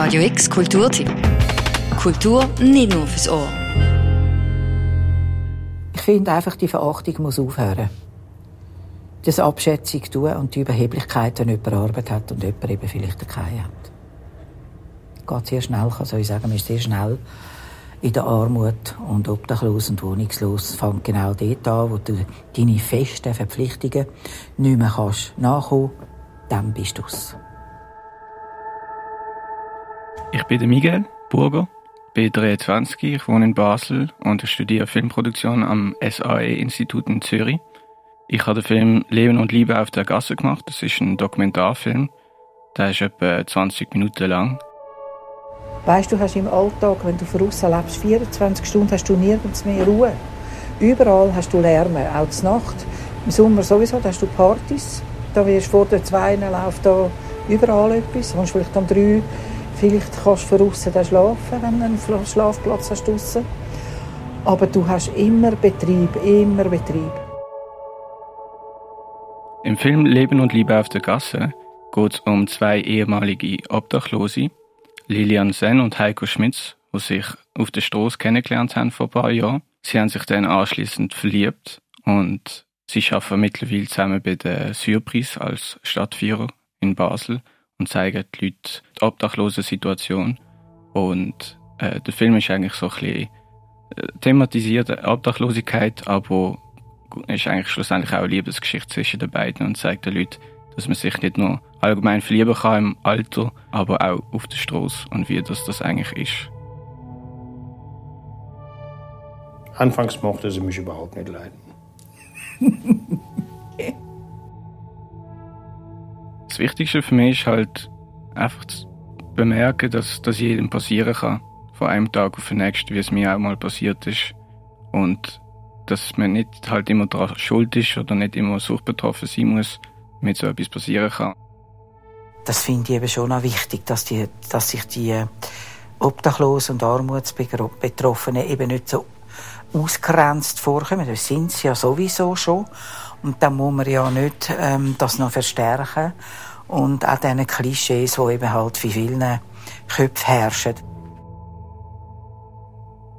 Radio X Kulturtipp. Kultur nicht nur fürs Ohr. Ich finde einfach, die Verachtung muss aufhören. Das Abschätzung tun und die Überheblichkeit, wenn jemand Arbeit hat und jemand eben vielleicht keine hat. Geht sehr schnell, kann ich sagen, man ist sehr schnell in der Armut und obdachlos und wohnungslos. Es fängt genau dort an, wo du deine festen Verpflichtungen nicht mehr kannst nachkommen, dann bist du's. Ich bin Miguel Burger, bin 23, ich wohne in Basel und studiere Filmproduktion am SAE-Institut in Zürich. Ich habe den Film Leben und Liebe auf der Gasse gemacht. Das ist ein Dokumentarfilm. Der ist etwa 20 Minuten lang. Weißt du, hast im Alltag, wenn du draußen lebst, 24 Stunden hast du nirgends mehr Ruhe. Überall hast du Lärm, auch zur Nacht. Im Sommer sowieso, da hast du Partys. Da wirst vor der zwei läuft da überall etwas. Du vielleicht um drei Vielleicht kannst du dann schlafen, wenn du einen Schlafplatz hast draussen. Aber du hast immer Betrieb, immer Betrieb. Im Film Leben und Liebe auf der Gasse geht es um zwei ehemalige Obdachlose, Lilian Sen und Heiko Schmitz, die sich auf der Straße kennengelernt haben vor ein paar Jahren. Sie haben sich dann anschließend verliebt und sie arbeiten mittlerweile zusammen bei der Surprise als Stadtführer in Basel und zeigen die Leute die obdachlose Situation. Und äh, der Film ist eigentlich so ein bisschen äh, thematisiert Obdachlosigkeit, aber ist eigentlich schlussendlich auch eine Liebesgeschichte zwischen den beiden und zeigt den Leuten, dass man sich nicht nur allgemein verlieben kann im Alter, aber auch auf der Straße und wie das, das eigentlich ist. Anfangs mochte sie mich überhaupt nicht leiden. Das Wichtigste für mich ist halt einfach zu bemerken, dass das jedem passieren kann. Von einem Tag auf den nächsten, wie es mir auch mal passiert ist. Und dass man nicht halt immer daran schuld ist oder nicht immer suchtbetroffen sein muss, damit so etwas passieren kann. Das finde ich eben schon auch wichtig, dass, die, dass sich die Obdachlosen und Armutsbetroffenen eben nicht so ausgrenzt vorkommen. Das sind sie ja sowieso schon. Und dann muss man ja nicht ähm, das noch verstärken. Und auch diese Klischees, die eben halt für vielen Köpfen herrschen.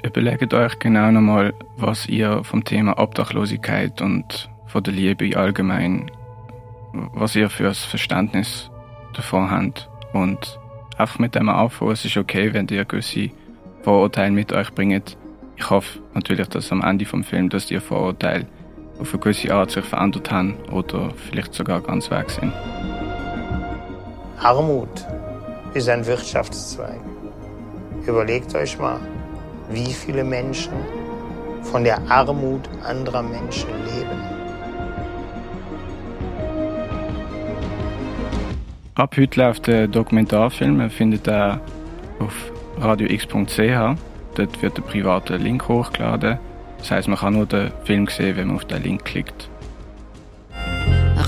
Überlegt euch genau nochmal, was ihr vom Thema Obdachlosigkeit und von der Liebe allgemein, was ihr für ein Verständnis davon habt. Und einfach mit dem aufhören, es ist okay, wenn ihr gewisse Vorurteile mit euch bringt. Ich hoffe natürlich, dass am Ende vom Film, dass die Vorurteile auf eine gewisse Art sich verändert haben oder vielleicht sogar ganz weg sind. Armut ist ein Wirtschaftszweig. Überlegt euch mal, wie viele Menschen von der Armut anderer Menschen leben. Ab heute läuft der Dokumentarfilm. Er findet er auf radiox.ch. Dort wird der private Link hochgeladen. Das heißt, man kann nur den Film sehen, wenn man auf den Link klickt.